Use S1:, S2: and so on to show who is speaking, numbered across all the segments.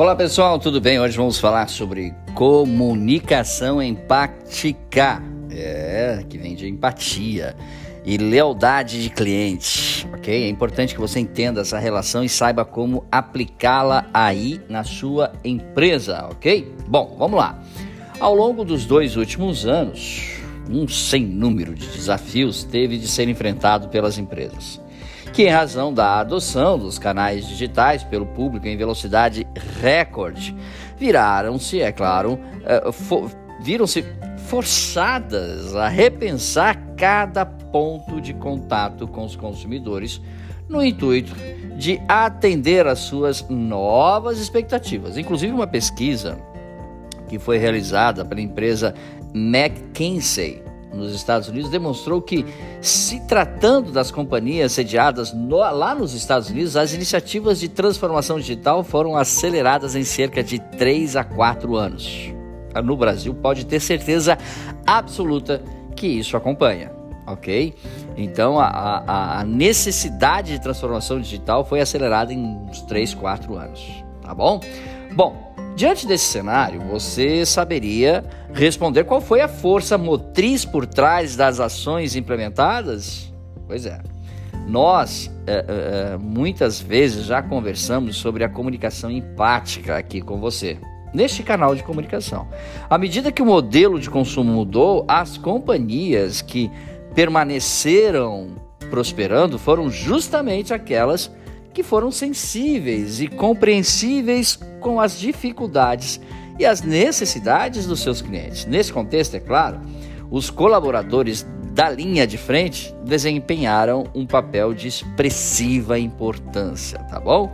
S1: Olá pessoal, tudo bem? Hoje vamos falar sobre comunicação empática, é, que vem de empatia e lealdade de cliente, ok? É importante que você entenda essa relação e saiba como aplicá-la aí na sua empresa, ok? Bom, vamos lá. Ao longo dos dois últimos anos, um sem número de desafios teve de ser enfrentado pelas empresas que, em razão da adoção dos canais digitais pelo público em velocidade recorde, viraram-se, é claro, uh, for, viram-se forçadas a repensar cada ponto de contato com os consumidores no intuito de atender às suas novas expectativas. Inclusive, uma pesquisa que foi realizada pela empresa McKinsey nos Estados Unidos demonstrou que, se tratando das companhias sediadas no, lá nos Estados Unidos, as iniciativas de transformação digital foram aceleradas em cerca de 3 a 4 anos. No Brasil, pode ter certeza absoluta que isso acompanha, ok? Então, a, a, a necessidade de transformação digital foi acelerada em uns 3, 4 anos, tá bom? Bom, Diante desse cenário, você saberia responder qual foi a força motriz por trás das ações implementadas? Pois é. Nós, é, é, muitas vezes, já conversamos sobre a comunicação empática aqui com você, neste canal de comunicação. À medida que o modelo de consumo mudou, as companhias que permaneceram prosperando foram justamente aquelas que foram sensíveis e compreensíveis com as dificuldades e as necessidades dos seus clientes. Nesse contexto, é claro, os colaboradores da linha de frente desempenharam um papel de expressiva importância, tá bom?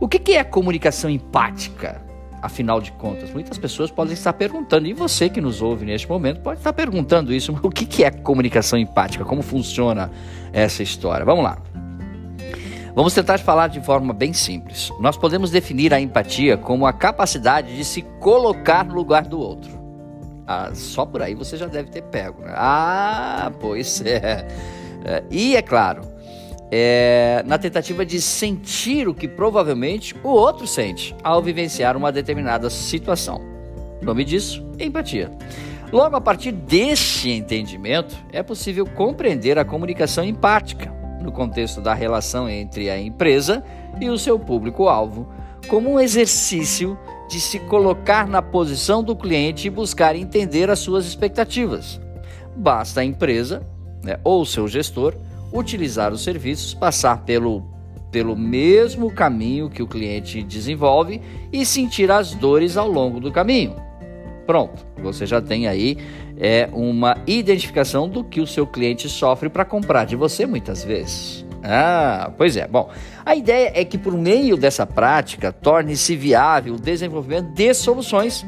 S1: O que é comunicação empática? Afinal de contas, muitas pessoas podem estar perguntando, e você que nos ouve neste momento pode estar perguntando isso, o que é comunicação empática? Como funciona essa história? Vamos lá. Vamos tentar falar de forma bem simples. Nós podemos definir a empatia como a capacidade de se colocar no lugar do outro. Ah, só por aí você já deve ter pego. Né? Ah, pois é. é e é claro, é, na tentativa de sentir o que provavelmente o outro sente ao vivenciar uma determinada situação. O nome disso, empatia. Logo, a partir deste entendimento, é possível compreender a comunicação empática no contexto da relação entre a empresa e o seu público-alvo, como um exercício de se colocar na posição do cliente e buscar entender as suas expectativas. Basta a empresa né, ou seu gestor utilizar os serviços, passar pelo, pelo mesmo caminho que o cliente desenvolve e sentir as dores ao longo do caminho. Pronto, você já tem aí é, uma identificação do que o seu cliente sofre para comprar de você muitas vezes. Ah, pois é. Bom, a ideia é que por meio dessa prática torne-se viável o desenvolvimento de soluções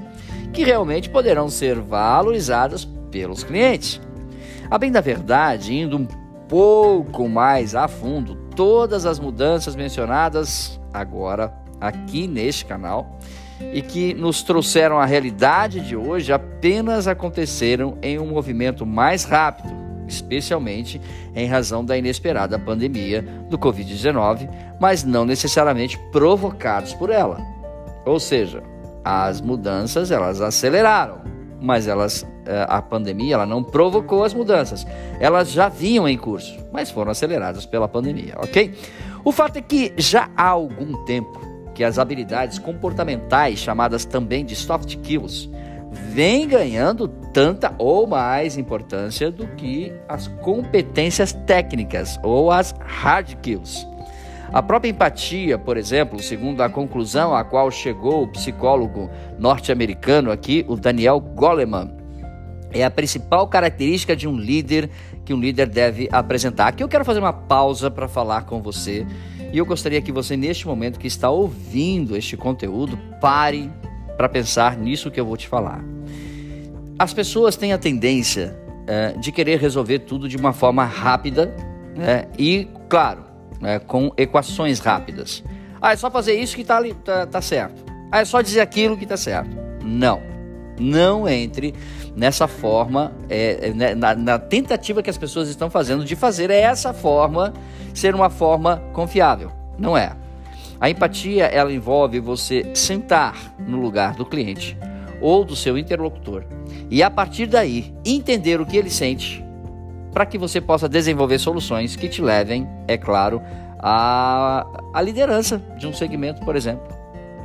S1: que realmente poderão ser valorizadas pelos clientes. A bem da verdade, indo um pouco mais a fundo, todas as mudanças mencionadas agora aqui neste canal e que nos trouxeram à realidade de hoje apenas aconteceram em um movimento mais rápido, especialmente em razão da inesperada pandemia do Covid-19, mas não necessariamente provocados por ela. Ou seja, as mudanças elas aceleraram, mas elas eh, a pandemia ela não provocou as mudanças. Elas já vinham em curso, mas foram aceleradas pela pandemia, ok? O fato é que já há algum tempo que as habilidades comportamentais, chamadas também de soft skills, vêm ganhando tanta ou mais importância do que as competências técnicas ou as hard skills. A própria empatia, por exemplo, segundo a conclusão a qual chegou o psicólogo norte-americano aqui, o Daniel Goleman, é a principal característica de um líder que um líder deve apresentar. Aqui eu quero fazer uma pausa para falar com você e eu gostaria que você, neste momento que está ouvindo este conteúdo, pare para pensar nisso que eu vou te falar. As pessoas têm a tendência é, de querer resolver tudo de uma forma rápida né, e, claro, é, com equações rápidas. Ah, é só fazer isso que está tá, tá certo. Ah, é só dizer aquilo que está certo. Não. Não entre nessa forma, é, é né, na, na, tentativa que as pessoas estão fazendo de fazer essa forma ser uma forma confiável. Não é. A empatia ela envolve você sentar no lugar do cliente ou do seu interlocutor e a partir daí entender o que ele sente para que você possa desenvolver soluções que te levem, é claro, à, à liderança de um segmento, por exemplo.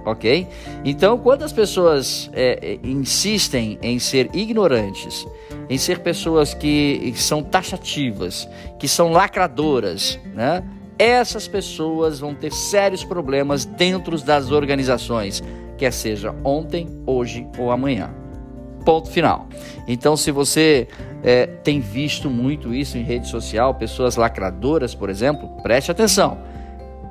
S1: Ok? Então, quando as pessoas é, é insistem em ser ignorantes, em ser pessoas que são taxativas, que são lacradoras, né? essas pessoas vão ter sérios problemas dentro das organizações, quer seja ontem, hoje ou amanhã. Ponto final. Então, se você é, tem visto muito isso em rede social, pessoas lacradoras, por exemplo, preste atenção.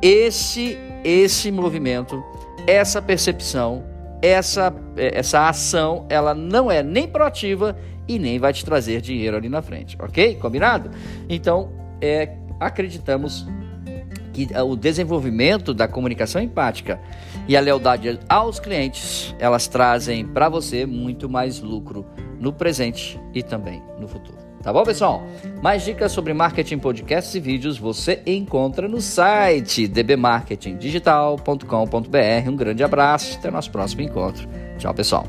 S1: Esse, esse movimento, essa percepção, essa, é, essa ação, ela não é nem proativa e nem vai te trazer dinheiro ali na frente, ok? Combinado? Então, é, acreditamos que é, o desenvolvimento da comunicação empática e a lealdade aos clientes, elas trazem para você muito mais lucro no presente e também no futuro. Tá bom, pessoal? Mais dicas sobre marketing, podcasts e vídeos você encontra no site dbmarketingdigital.com.br. Um grande abraço, até o nosso próximo encontro. Tchau, pessoal.